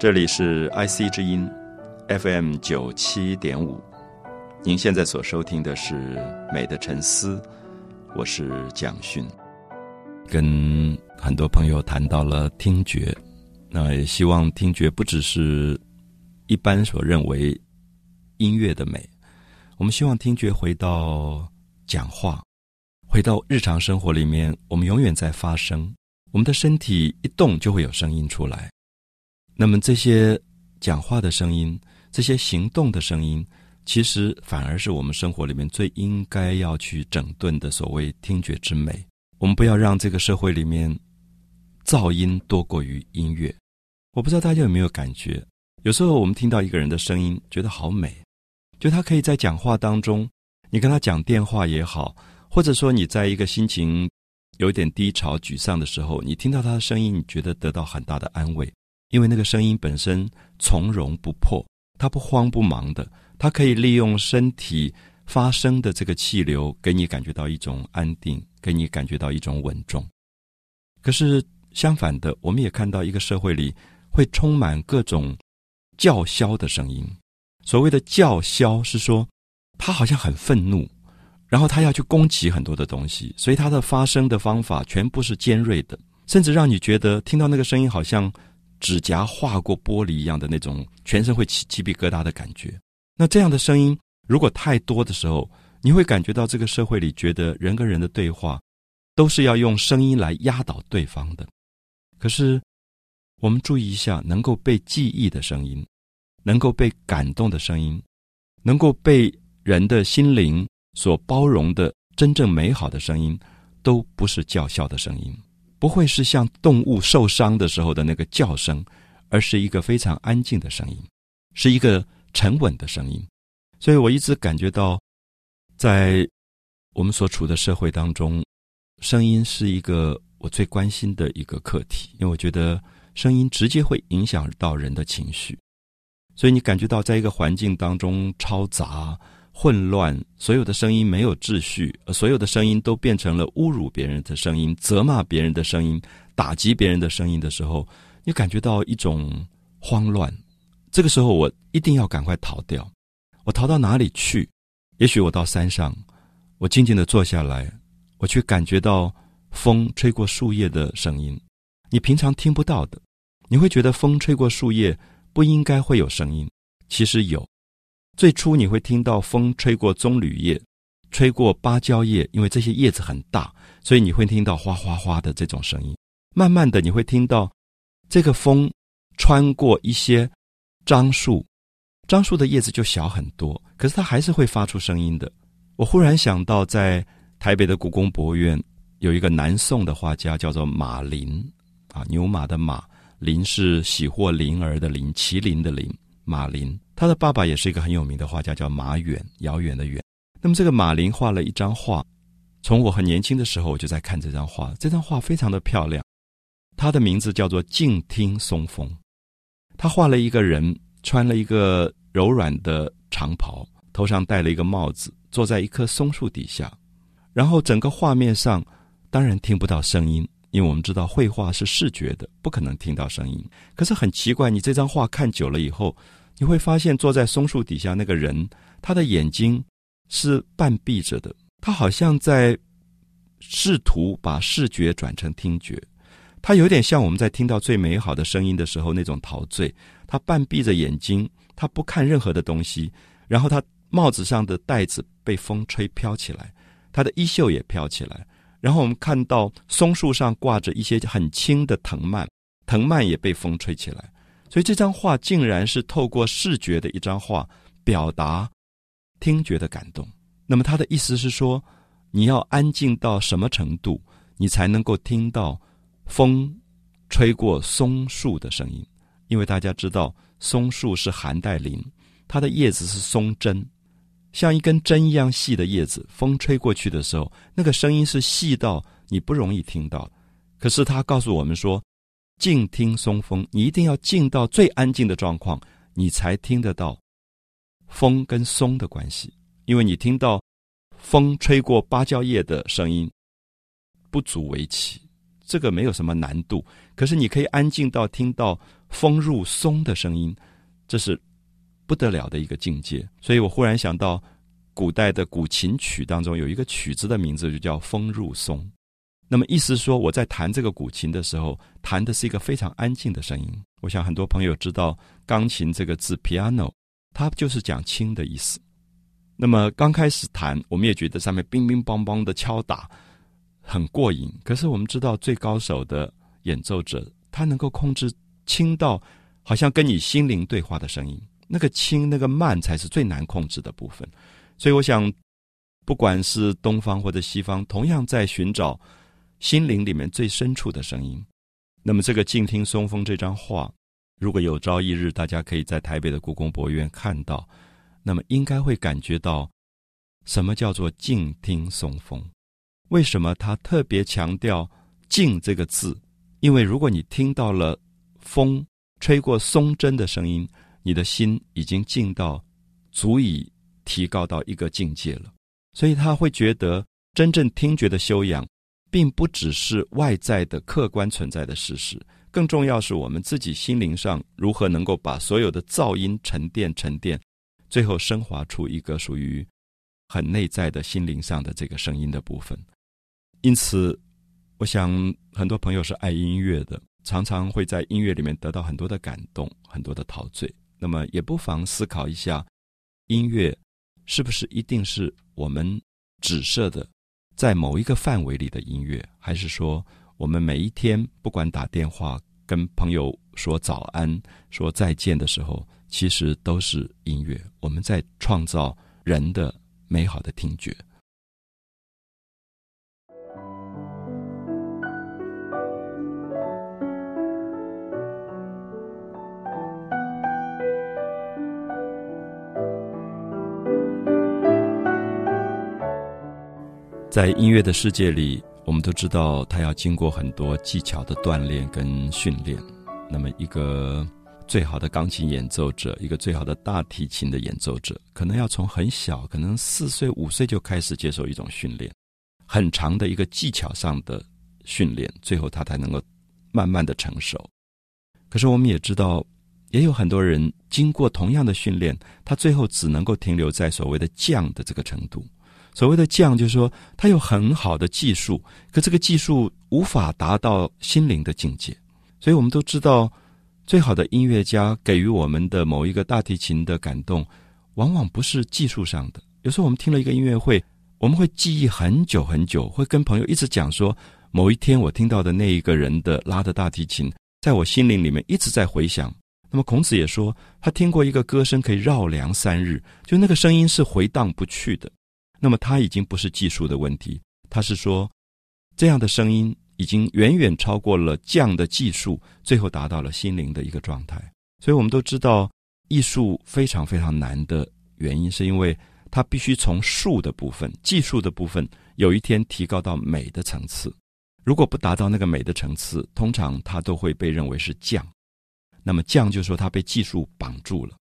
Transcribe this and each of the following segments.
这里是 IC 之音 FM 九七点五，您现在所收听的是《美的沉思》，我是蒋勋。跟很多朋友谈到了听觉，那也希望听觉不只是一般所认为音乐的美，我们希望听觉回到讲话，回到日常生活里面，我们永远在发声，我们的身体一动就会有声音出来。那么这些讲话的声音，这些行动的声音，其实反而是我们生活里面最应该要去整顿的所谓听觉之美。我们不要让这个社会里面噪音多过于音乐。我不知道大家有没有感觉，有时候我们听到一个人的声音，觉得好美，就他可以在讲话当中，你跟他讲电话也好，或者说你在一个心情有点低潮、沮丧的时候，你听到他的声音，你觉得得到很大的安慰。因为那个声音本身从容不迫，它不慌不忙的，它可以利用身体发声的这个气流，给你感觉到一种安定，给你感觉到一种稳重。可是相反的，我们也看到一个社会里会充满各种叫嚣的声音。所谓的叫嚣是说，他好像很愤怒，然后他要去攻击很多的东西，所以他的发声的方法全部是尖锐的，甚至让你觉得听到那个声音好像。指甲划过玻璃一样的那种，全身会起鸡皮疙瘩的感觉。那这样的声音如果太多的时候，你会感觉到这个社会里觉得人跟人的对话都是要用声音来压倒对方的。可是我们注意一下，能够被记忆的声音，能够被感动的声音，能够被人的心灵所包容的真正美好的声音，都不是叫嚣的声音。不会是像动物受伤的时候的那个叫声，而是一个非常安静的声音，是一个沉稳的声音。所以我一直感觉到，在我们所处的社会当中，声音是一个我最关心的一个课题，因为我觉得声音直接会影响到人的情绪。所以你感觉到在一个环境当中嘈杂。混乱，所有的声音没有秩序，所有的声音都变成了侮辱别人的声音、责骂别人的声音、打击别人的声音的时候，你感觉到一种慌乱。这个时候，我一定要赶快逃掉。我逃到哪里去？也许我到山上，我静静的坐下来，我去感觉到风吹过树叶的声音，你平常听不到的。你会觉得风吹过树叶不应该会有声音，其实有。最初你会听到风吹过棕榈叶，吹过芭蕉叶，因为这些叶子很大，所以你会听到哗哗哗的这种声音。慢慢的，你会听到这个风穿过一些樟树，樟树的叶子就小很多，可是它还是会发出声音的。我忽然想到，在台北的故宫博物院有一个南宋的画家，叫做马林，啊，牛马的马，林是喜获麟儿的麟，麒麟的麟，马林。他的爸爸也是一个很有名的画家，叫马远，遥远的远。那么这个马林画了一张画，从我很年轻的时候我就在看这张画，这张画非常的漂亮。他的名字叫做《静听松风》，他画了一个人穿了一个柔软的长袍，头上戴了一个帽子，坐在一棵松树底下。然后整个画面上当然听不到声音，因为我们知道绘画是视觉的，不可能听到声音。可是很奇怪，你这张画看久了以后。你会发现，坐在松树底下那个人，他的眼睛是半闭着的，他好像在试图把视觉转成听觉。他有点像我们在听到最美好的声音的时候那种陶醉。他半闭着眼睛，他不看任何的东西。然后他帽子上的带子被风吹飘起来，他的衣袖也飘起来。然后我们看到松树上挂着一些很轻的藤蔓，藤蔓也被风吹起来。所以这张画竟然是透过视觉的一张画，表达听觉的感动。那么他的意思是说，你要安静到什么程度，你才能够听到风吹过松树的声音？因为大家知道，松树是寒带林，它的叶子是松针，像一根针一样细的叶子，风吹过去的时候，那个声音是细到你不容易听到。可是他告诉我们说。静听松风，你一定要静到最安静的状况，你才听得到风跟松的关系。因为你听到风吹过芭蕉叶的声音，不足为奇。这个没有什么难度。可是你可以安静到听到风入松的声音，这是不得了的一个境界。所以我忽然想到，古代的古琴曲当中有一个曲子的名字就叫《风入松》。那么意思说，我在弹这个古琴的时候，弹的是一个非常安静的声音。我想很多朋友知道，钢琴这个字 “piano”，它就是讲轻的意思。那么刚开始弹，我们也觉得上面乒乒乓乓的敲打很过瘾。可是我们知道，最高手的演奏者，他能够控制轻到好像跟你心灵对话的声音。那个轻，那个慢，才是最难控制的部分。所以我想，不管是东方或者西方，同样在寻找。心灵里面最深处的声音。那么，这个《静听松风》这张画，如果有朝一日大家可以在台北的故宫博物院看到，那么应该会感觉到什么叫做静听松风。为什么他特别强调“静”这个字？因为如果你听到了风吹过松针的声音，你的心已经静到足以提高到一个境界了。所以他会觉得，真正听觉的修养。并不只是外在的客观存在的事实，更重要是我们自己心灵上如何能够把所有的噪音沉淀、沉淀，最后升华出一个属于很内在的心灵上的这个声音的部分。因此，我想很多朋友是爱音乐的，常常会在音乐里面得到很多的感动、很多的陶醉。那么，也不妨思考一下，音乐是不是一定是我们指涉的？在某一个范围里的音乐，还是说我们每一天不管打电话跟朋友说早安、说再见的时候，其实都是音乐。我们在创造人的美好的听觉。在音乐的世界里，我们都知道，他要经过很多技巧的锻炼跟训练。那么，一个最好的钢琴演奏者，一个最好的大提琴的演奏者，可能要从很小，可能四岁、五岁就开始接受一种训练，很长的一个技巧上的训练，最后他才能够慢慢的成熟。可是，我们也知道，也有很多人经过同样的训练，他最后只能够停留在所谓的匠的这个程度。所谓的匠，就是说他有很好的技术，可这个技术无法达到心灵的境界。所以我们都知道，最好的音乐家给予我们的某一个大提琴的感动，往往不是技术上的。有时候我们听了一个音乐会，我们会记忆很久很久，会跟朋友一直讲说，某一天我听到的那一个人的拉的大提琴，在我心灵里面一直在回响。那么孔子也说，他听过一个歌声可以绕梁三日，就那个声音是回荡不去的。那么它已经不是技术的问题，他是说，这样的声音已经远远超过了匠的技术，最后达到了心灵的一个状态。所以我们都知道，艺术非常非常难的原因，是因为它必须从术的部分、技术的部分，有一天提高到美的层次。如果不达到那个美的层次，通常它都会被认为是匠。那么匠就说他被技术绑住了，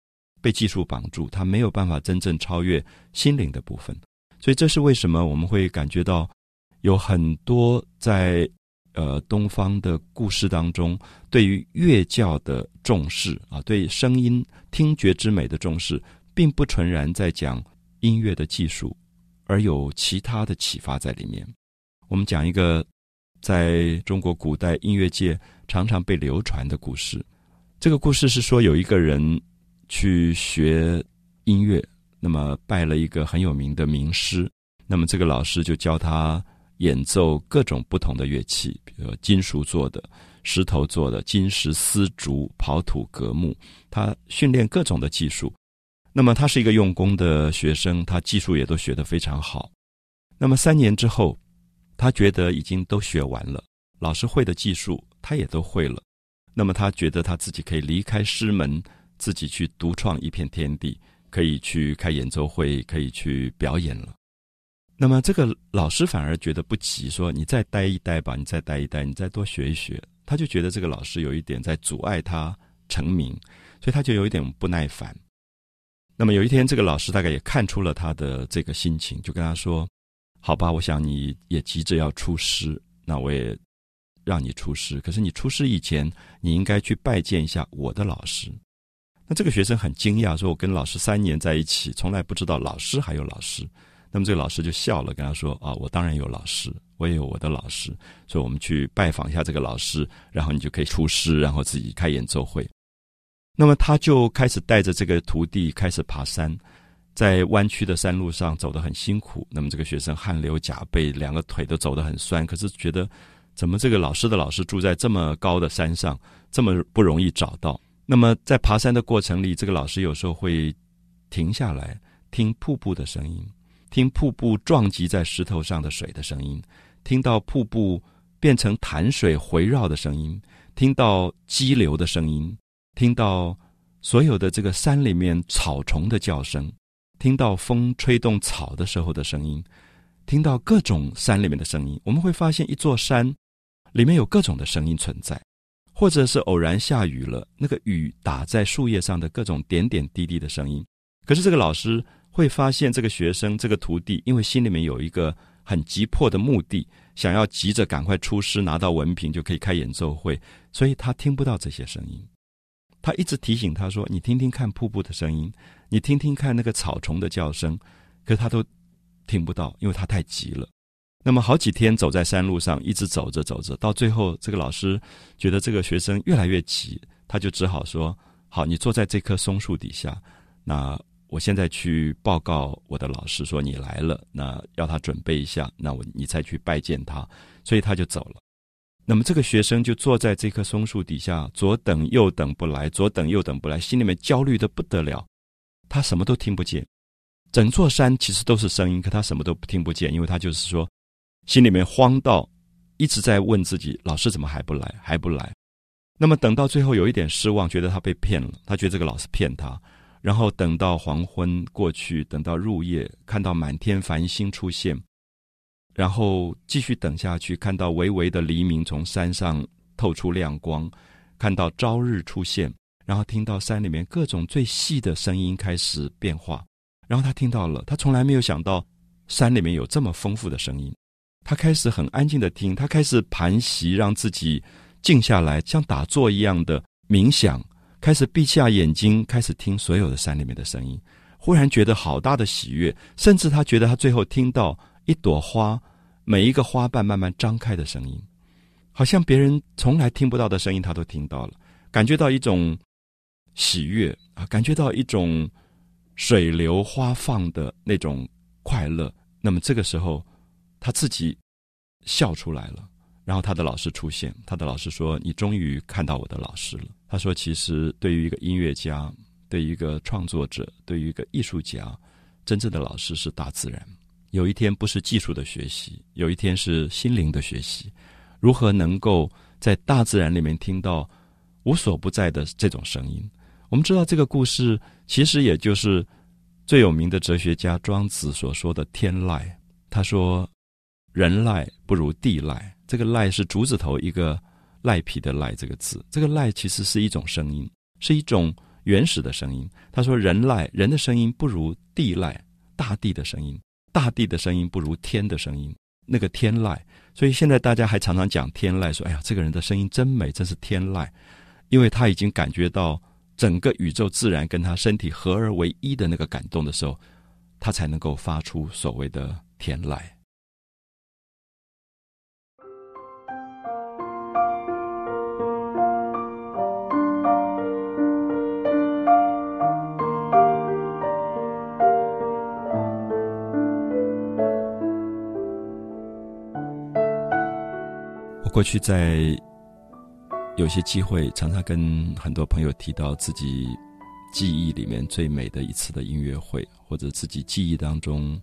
被技术绑住，他没有办法真正超越心灵的部分。所以这是为什么我们会感觉到有很多在呃东方的故事当中，对于乐教的重视啊，对声音听觉之美的重视，并不纯然在讲音乐的技术，而有其他的启发在里面。我们讲一个在中国古代音乐界常常被流传的故事。这个故事是说有一个人去学音乐。那么拜了一个很有名的名师，那么这个老师就教他演奏各种不同的乐器，比如金属做的、石头做的、金石丝竹、刨土革木，他训练各种的技术。那么他是一个用功的学生，他技术也都学得非常好。那么三年之后，他觉得已经都学完了，老师会的技术他也都会了。那么他觉得他自己可以离开师门，自己去独创一片天地。可以去开演奏会，可以去表演了。那么这个老师反而觉得不急，说你再待一待吧，你再待一待，你再多学一学。他就觉得这个老师有一点在阻碍他成名，所以他就有一点不耐烦。那么有一天，这个老师大概也看出了他的这个心情，就跟他说：“好吧，我想你也急着要出师，那我也让你出师，可是你出师以前，你应该去拜见一下我的老师。那这个学生很惊讶，说：“我跟老师三年在一起，从来不知道老师还有老师。”那么这个老师就笑了，跟他说：“啊，我当然有老师，我也有我的老师，所以我们去拜访一下这个老师，然后你就可以出师，然后自己开演奏会。”那么他就开始带着这个徒弟开始爬山。在弯曲的山路上走得很辛苦，那么这个学生汗流浃背，两个腿都走得很酸。可是觉得，怎么这个老师的老师住在这么高的山上，这么不容易找到？那么在爬山的过程里，这个老师有时候会停下来听瀑布的声音，听瀑布撞击在石头上的水的声音，听到瀑布变成潭水回绕的声音，听到激流的声音，听到所有的这个山里面草虫的叫声。听到风吹动草的时候的声音，听到各种山里面的声音，我们会发现一座山里面有各种的声音存在，或者是偶然下雨了，那个雨打在树叶上的各种点点滴滴的声音。可是这个老师会发现，这个学生、这个徒弟，因为心里面有一个很急迫的目的，想要急着赶快出师拿到文凭，就可以开演奏会，所以他听不到这些声音。他一直提醒他说：“你听听看瀑布的声音。”你听听看那个草虫的叫声，可是他都听不到，因为他太急了。那么好几天走在山路上，一直走着走着，到最后这个老师觉得这个学生越来越急，他就只好说：“好，你坐在这棵松树底下，那我现在去报告我的老师说你来了，那要他准备一下，那我你再去拜见他。”所以他就走了。那么这个学生就坐在这棵松树底下，左等右等不来，左等右等不来，心里面焦虑的不得了。他什么都听不见，整座山其实都是声音，可他什么都听不见，因为他就是说，心里面慌到一直在问自己：老师怎么还不来？还不来？那么等到最后有一点失望，觉得他被骗了，他觉得这个老师骗他。然后等到黄昏过去，等到入夜，看到满天繁星出现，然后继续等下去，看到微微的黎明从山上透出亮光，看到朝日出现。然后听到山里面各种最细的声音开始变化，然后他听到了，他从来没有想到山里面有这么丰富的声音。他开始很安静的听，他开始盘膝，让自己静下来，像打坐一样的冥想，开始闭下眼睛，开始听所有的山里面的声音。忽然觉得好大的喜悦，甚至他觉得他最后听到一朵花，每一个花瓣慢慢张开的声音，好像别人从来听不到的声音，他都听到了，感觉到一种。喜悦啊，感觉到一种水流花放的那种快乐。那么这个时候，他自己笑出来了。然后他的老师出现，他的老师说：“你终于看到我的老师了。”他说：“其实对于一个音乐家，对于一个创作者，对于一个艺术家，真正的老师是大自然。有一天不是技术的学习，有一天是心灵的学习。如何能够在大自然里面听到无所不在的这种声音？”我们知道这个故事，其实也就是最有名的哲学家庄子所说的“天籁”。他说：“人籁不如地籁。”这个“籁”是竹字头一个赖皮的“赖”这个字。这个“籁”其实是一种声音，是一种原始的声音。他说：“人籁，人的声音不如地籁，大地的声音；大地的声音不如天的声音。那个天籁，所以现在大家还常常讲天籁，说：‘哎呀，这个人的声音真美，真是天籁。’因为他已经感觉到。”整个宇宙自然跟他身体合而为一的那个感动的时候，他才能够发出所谓的天籁。过去在。有些机会，常常跟很多朋友提到自己记忆里面最美的一次的音乐会，或者自己记忆当中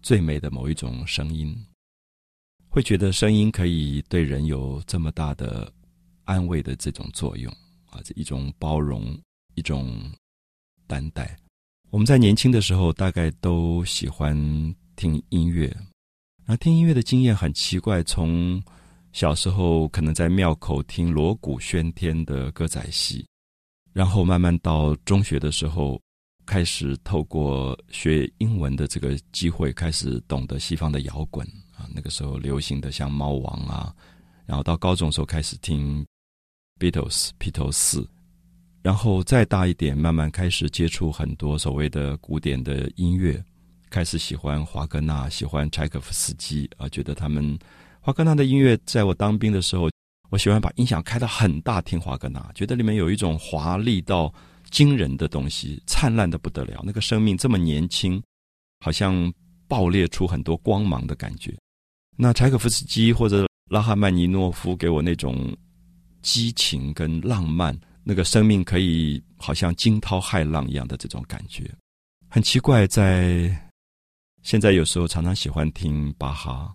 最美的某一种声音，会觉得声音可以对人有这么大的安慰的这种作用啊，这一种包容，一种担待。我们在年轻的时候，大概都喜欢听音乐，那听音乐的经验很奇怪，从小时候可能在庙口听锣鼓喧天的歌仔戏，然后慢慢到中学的时候，开始透过学英文的这个机会，开始懂得西方的摇滚啊。那个时候流行的像猫王啊，然后到高中时候开始听 Beatles 披头士，然后再大一点，慢慢开始接触很多所谓的古典的音乐，开始喜欢华格纳，喜欢柴可夫斯基啊，觉得他们华格纳的音乐，在我当兵的时候，我喜欢把音响开到很大听华格纳，觉得里面有一种华丽到惊人的东西，灿烂的不得了，那个生命这么年轻，好像爆裂出很多光芒的感觉。那柴可夫斯基或者拉赫曼尼诺夫给我那种激情跟浪漫，那个生命可以好像惊涛骇浪一样的这种感觉，很奇怪。在现在有时候常常喜欢听巴哈，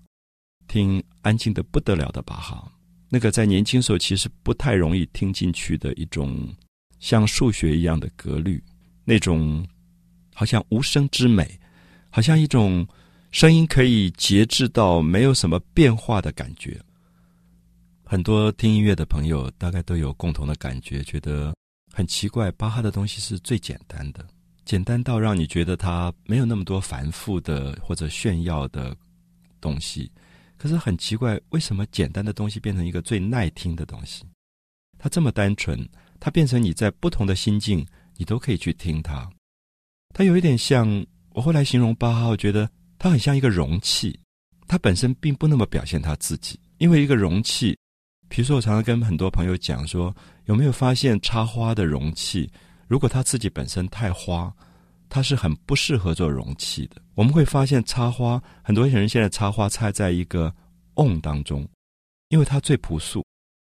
听安静的不得了的巴哈，那个在年轻时候其实不太容易听进去的一种像数学一样的格律，那种好像无声之美，好像一种。声音可以节制到没有什么变化的感觉。很多听音乐的朋友大概都有共同的感觉，觉得很奇怪。巴哈的东西是最简单的，简单到让你觉得他没有那么多繁复的或者炫耀的东西。可是很奇怪，为什么简单的东西变成一个最耐听的东西？它这么单纯，它变成你在不同的心境，你都可以去听它。它有一点像我后来形容巴哈，我觉得。它很像一个容器，它本身并不那么表现它自己。因为一个容器，比如说我常常跟很多朋友讲说，有没有发现插花的容器，如果它自己本身太花，它是很不适合做容器的。我们会发现插花，很多人现在插花插在一个瓮当中，因为它最朴素，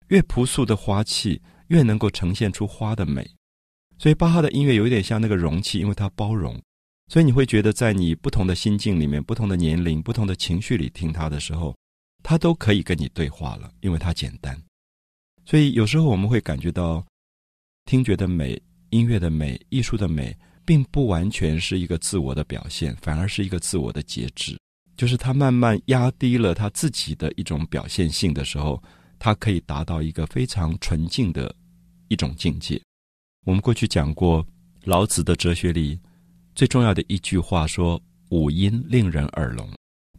越朴素的花器越能够呈现出花的美。所以巴哈的音乐有一点像那个容器，因为它包容。所以你会觉得，在你不同的心境里面、不同的年龄、不同的情绪里听它的时候，它都可以跟你对话了，因为它简单。所以有时候我们会感觉到，听觉的美、音乐的美、艺术的美，并不完全是一个自我的表现，反而是一个自我的节制。就是他慢慢压低了他自己的一种表现性的时候，他可以达到一个非常纯净的一种境界。我们过去讲过老子的哲学里。最重要的一句话说：“五音令人耳聋。”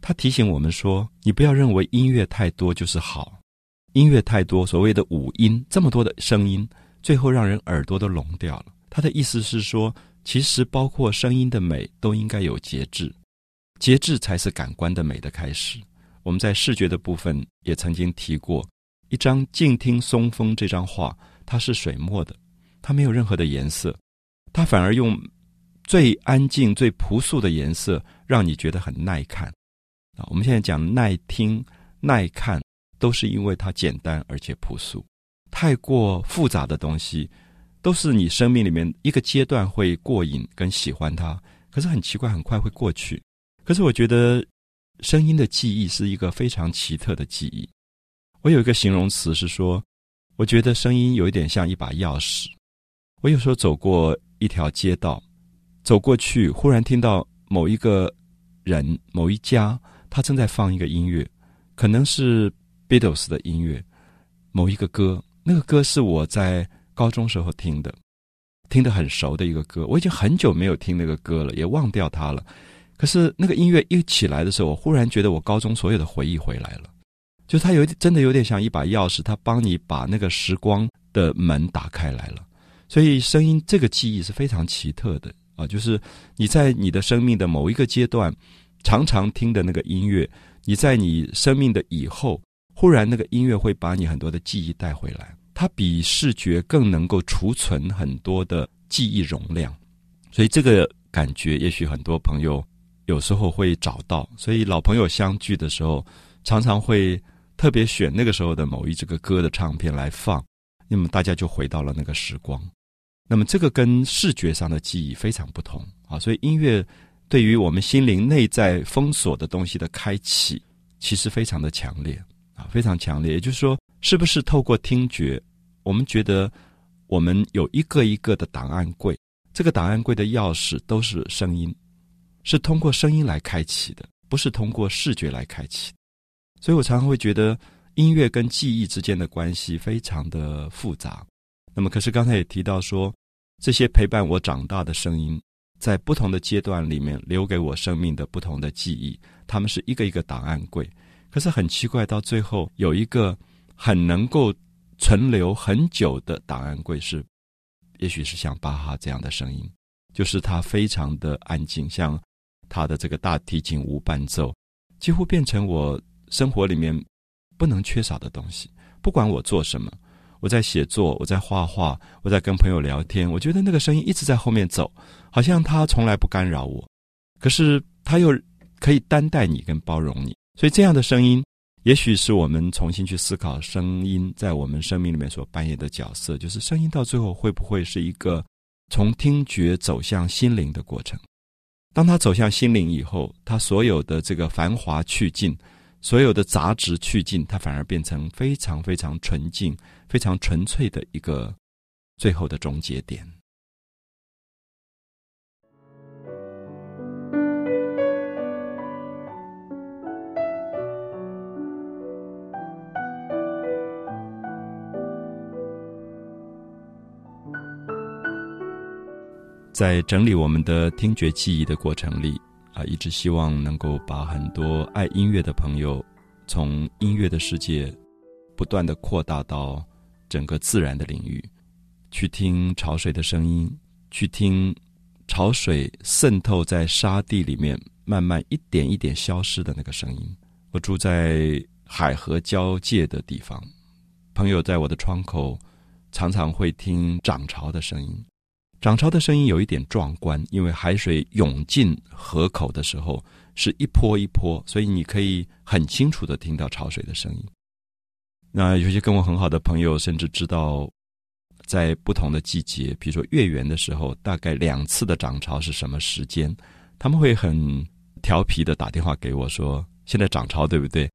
他提醒我们说：“你不要认为音乐太多就是好，音乐太多，所谓的五音这么多的声音，最后让人耳朵都聋掉了。”他的意思是说，其实包括声音的美都应该有节制，节制才是感官的美的开始。我们在视觉的部分也曾经提过，一张静听松风这张画，它是水墨的，它没有任何的颜色，它反而用。最安静、最朴素的颜色，让你觉得很耐看啊！我们现在讲耐听、耐看，都是因为它简单而且朴素。太过复杂的东西，都是你生命里面一个阶段会过瘾跟喜欢它，可是很奇怪，很快会过去。可是我觉得，声音的记忆是一个非常奇特的记忆。我有一个形容词是说，我觉得声音有一点像一把钥匙。我有时候走过一条街道。走过去，忽然听到某一个人、某一家，他正在放一个音乐，可能是 Beatles 的音乐，某一个歌。那个歌是我在高中时候听的，听得很熟的一个歌。我已经很久没有听那个歌了，也忘掉它了。可是那个音乐一起来的时候，我忽然觉得我高中所有的回忆回来了。就它有真的有点像一把钥匙，它帮你把那个时光的门打开来了。所以声音这个记忆是非常奇特的。啊，就是你在你的生命的某一个阶段，常常听的那个音乐，你在你生命的以后，忽然那个音乐会把你很多的记忆带回来。它比视觉更能够储存很多的记忆容量，所以这个感觉也许很多朋友有时候会找到。所以老朋友相聚的时候，常常会特别选那个时候的某一这个歌的唱片来放，那么大家就回到了那个时光。那么这个跟视觉上的记忆非常不同啊，所以音乐对于我们心灵内在封锁的东西的开启，其实非常的强烈啊，非常强烈。也就是说，是不是透过听觉，我们觉得我们有一个一个的档案柜，这个档案柜的钥匙都是声音，是通过声音来开启的，不是通过视觉来开启。所以我常常会觉得音乐跟记忆之间的关系非常的复杂。那么，可是刚才也提到说。这些陪伴我长大的声音，在不同的阶段里面留给我生命的不同的记忆，他们是一个一个档案柜。可是很奇怪，到最后有一个很能够存留很久的档案柜是，也许是像巴哈这样的声音，就是他非常的安静，像他的这个大提琴无伴奏，几乎变成我生活里面不能缺少的东西。不管我做什么，我在写作，我在画画，我在跟朋友聊天，我觉得那个声音一直在后面走，好像他从来不干扰我，可是他又可以担待你跟包容你，所以这样的声音。也许是我们重新去思考声音在我们生命里面所扮演的角色，就是声音到最后会不会是一个从听觉走向心灵的过程？当他走向心灵以后，他所有的这个繁华去尽，所有的杂质去尽，它反而变成非常非常纯净、非常纯粹的一个最后的终结点。在整理我们的听觉记忆的过程里，啊，一直希望能够把很多爱音乐的朋友，从音乐的世界，不断的扩大到整个自然的领域，去听潮水的声音，去听潮水渗透在沙地里面，慢慢一点一点消失的那个声音。我住在海河交界的地方，朋友在我的窗口，常常会听涨潮的声音。涨潮的声音有一点壮观，因为海水涌进河口的时候是一波一波，所以你可以很清楚的听到潮水的声音。那有些跟我很好的朋友，甚至知道在不同的季节，比如说月圆的时候，大概两次的涨潮是什么时间，他们会很调皮的打电话给我说：“现在涨潮对不对？”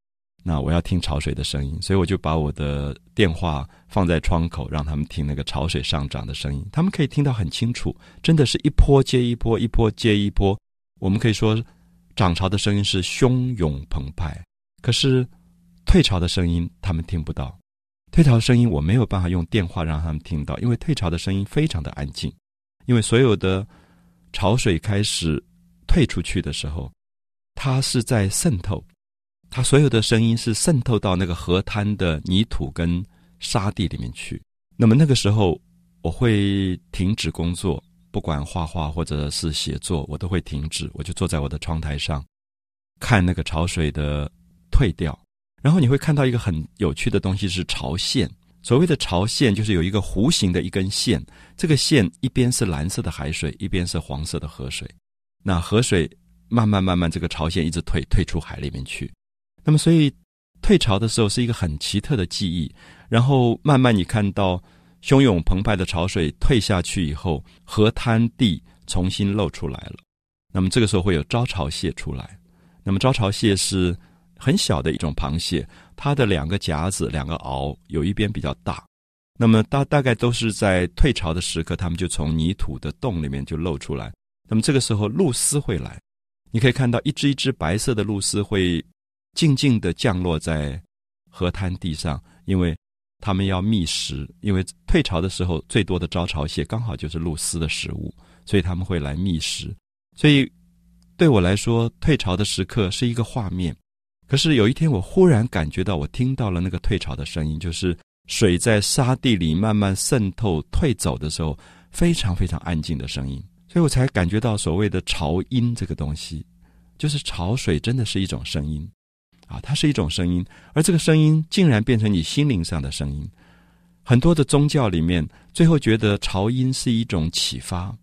那我要听潮水的声音，所以我就把我的电话放在窗口，让他们听那个潮水上涨的声音。他们可以听到很清楚，真的是一波接一波，一波接一波。我们可以说，涨潮的声音是汹涌澎湃，可是退潮的声音他们听不到。退潮的声音我没有办法用电话让他们听到，因为退潮的声音非常的安静，因为所有的潮水开始退出去的时候，它是在渗透。它所有的声音是渗透到那个河滩的泥土跟沙地里面去。那么那个时候，我会停止工作，不管画画或者是写作，我都会停止。我就坐在我的窗台上，看那个潮水的退掉。然后你会看到一个很有趣的东西是潮线。所谓的潮线，就是有一个弧形的一根线，这个线一边是蓝色的海水，一边是黄色的河水。那河水慢慢慢慢，这个潮线一直退退出海里面去。那么，所以退潮的时候是一个很奇特的记忆。然后慢慢你看到汹涌澎湃的潮水退下去以后，河滩地重新露出来了。那么这个时候会有招潮蟹出来。那么招潮蟹是很小的一种螃蟹，它的两个夹子、两个螯有一边比较大。那么大大概都是在退潮的时刻，它们就从泥土的洞里面就露出来。那么这个时候露丝会来，你可以看到一只一只白色的露丝会。静静的降落在河滩地上，因为他们要觅食。因为退潮的时候，最多的招潮蟹刚好就是露丝的食物，所以他们会来觅食。所以对我来说，退潮的时刻是一个画面。可是有一天，我忽然感觉到，我听到了那个退潮的声音，就是水在沙地里慢慢渗透、退走的时候，非常非常安静的声音。所以我才感觉到所谓的潮音这个东西，就是潮水真的是一种声音。啊，它是一种声音，而这个声音竟然变成你心灵上的声音。很多的宗教里面，最后觉得潮音是一种启发，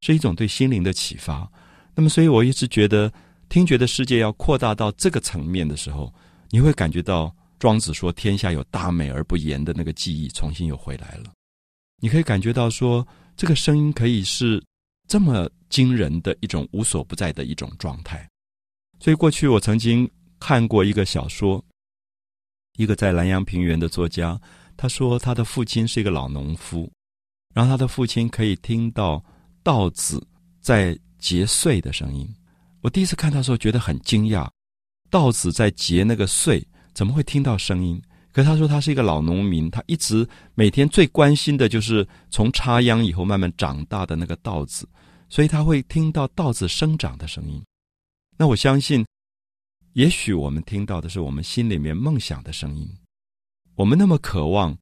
是一种对心灵的启发。那么，所以我一直觉得，听觉的世界要扩大到这个层面的时候，你会感觉到庄子说“天下有大美而不言”的那个记忆重新又回来了。你可以感觉到说，这个声音可以是这么惊人的一种无所不在的一种状态。所以，过去我曾经。看过一个小说，一个在南阳平原的作家，他说他的父亲是一个老农夫，然后他的父亲可以听到稻子在结穗的声音。我第一次看到时候觉得很惊讶，稻子在结那个穗，怎么会听到声音？可他说他是一个老农民，他一直每天最关心的就是从插秧以后慢慢长大的那个稻子，所以他会听到稻子生长的声音。那我相信。也许我们听到的是我们心里面梦想的声音，我们那么渴望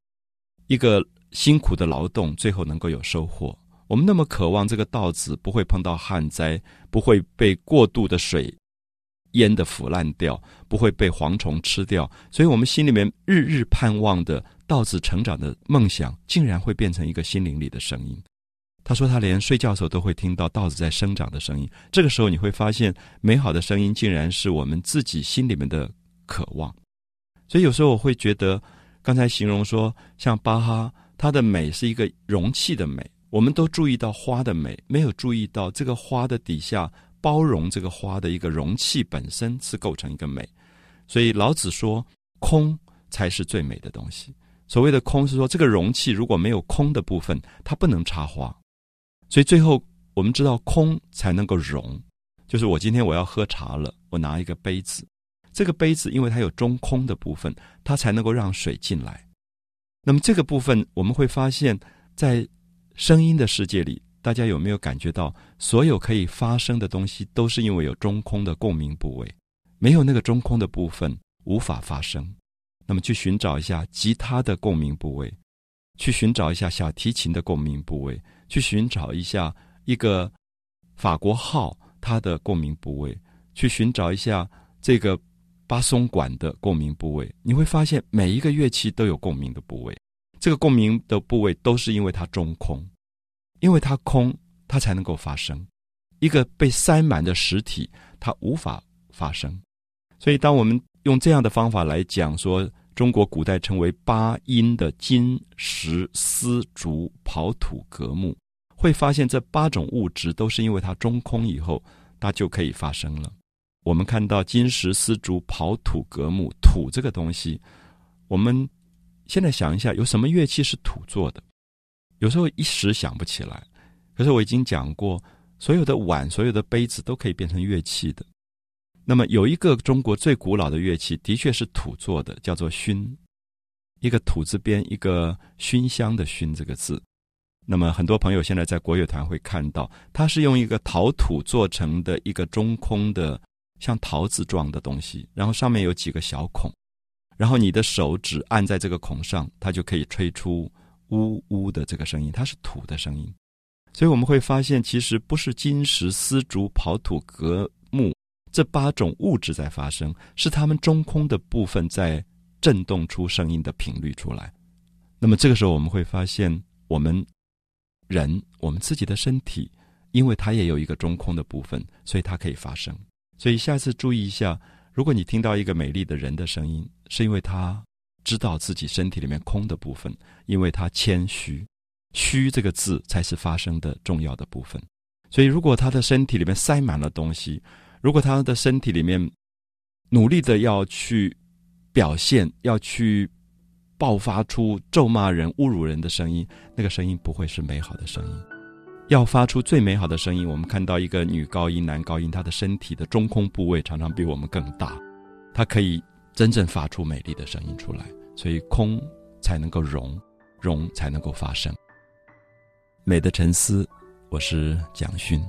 一个辛苦的劳动最后能够有收获，我们那么渴望这个稻子不会碰到旱灾，不会被过度的水淹的腐烂掉，不会被蝗虫吃掉，所以我们心里面日日盼望的稻子成长的梦想，竟然会变成一个心灵里的声音。他说：“他连睡觉的时候都会听到稻子在生长的声音。这个时候，你会发现，美好的声音竟然是我们自己心里面的渴望。所以有时候我会觉得，刚才形容说，像巴哈，它的美是一个容器的美。我们都注意到花的美，没有注意到这个花的底下包容这个花的一个容器本身是构成一个美。所以老子说，空才是最美的东西。所谓的空，是说这个容器如果没有空的部分，它不能插花。”所以最后，我们知道空才能够容，就是我今天我要喝茶了，我拿一个杯子，这个杯子因为它有中空的部分，它才能够让水进来。那么这个部分我们会发现，在声音的世界里，大家有没有感觉到，所有可以发声的东西都是因为有中空的共鸣部位，没有那个中空的部分无法发声。那么去寻找一下吉他的共鸣部位，去寻找一下小提琴的共鸣部位。去寻找一下一个法国号它的共鸣部位，去寻找一下这个巴松管的共鸣部位，你会发现每一个乐器都有共鸣的部位。这个共鸣的部位都是因为它中空，因为它空，它才能够发声。一个被塞满的实体，它无法发声。所以，当我们用这样的方法来讲说。中国古代称为八音的金、石、丝、竹、刨、土、革、木，会发现这八种物质都是因为它中空以后，它就可以发声了。我们看到金、石、丝、竹、刨、土、革、木，土这个东西，我们现在想一下，有什么乐器是土做的？有时候一时想不起来。可是我已经讲过，所有的碗、所有的杯子都可以变成乐器的。那么有一个中国最古老的乐器，的确是土做的，叫做埙，一个土字边一个熏香的熏这个字。那么很多朋友现在在国乐团会看到，它是用一个陶土做成的一个中空的像桃子状的东西，然后上面有几个小孔，然后你的手指按在这个孔上，它就可以吹出呜呜的这个声音，它是土的声音。所以我们会发现，其实不是金石丝竹刨土革木。这八种物质在发生，是它们中空的部分在震动出声音的频率出来。那么这个时候，我们会发现，我们人我们自己的身体，因为它也有一个中空的部分，所以它可以发声。所以下次注意一下，如果你听到一个美丽的人的声音，是因为他知道自己身体里面空的部分，因为他谦虚，虚这个字才是发声的重要的部分。所以，如果他的身体里面塞满了东西，如果他的身体里面努力的要去表现，要去爆发出咒骂人、侮辱人的声音，那个声音不会是美好的声音。要发出最美好的声音，我们看到一个女高音、男高音，他的身体的中空部位常常比我们更大，他可以真正发出美丽的声音出来。所以空才能够容，容才能够发声。美的沉思，我是蒋勋。